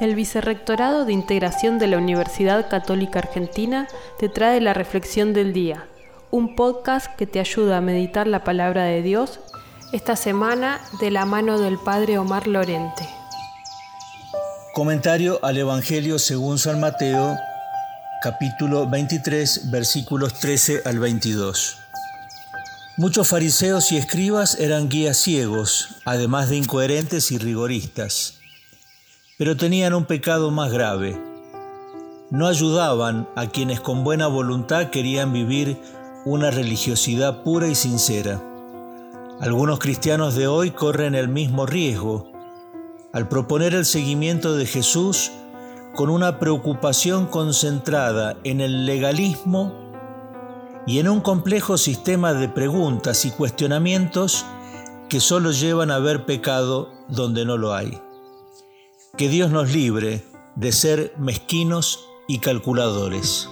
El Vicerrectorado de Integración de la Universidad Católica Argentina te trae la Reflexión del Día, un podcast que te ayuda a meditar la palabra de Dios esta semana de la mano del Padre Omar Lorente. Comentario al Evangelio según San Mateo, capítulo 23, versículos 13 al 22. Muchos fariseos y escribas eran guías ciegos, además de incoherentes y rigoristas pero tenían un pecado más grave. No ayudaban a quienes con buena voluntad querían vivir una religiosidad pura y sincera. Algunos cristianos de hoy corren el mismo riesgo al proponer el seguimiento de Jesús con una preocupación concentrada en el legalismo y en un complejo sistema de preguntas y cuestionamientos que solo llevan a ver pecado donde no lo hay. Que Dios nos libre de ser mezquinos y calculadores.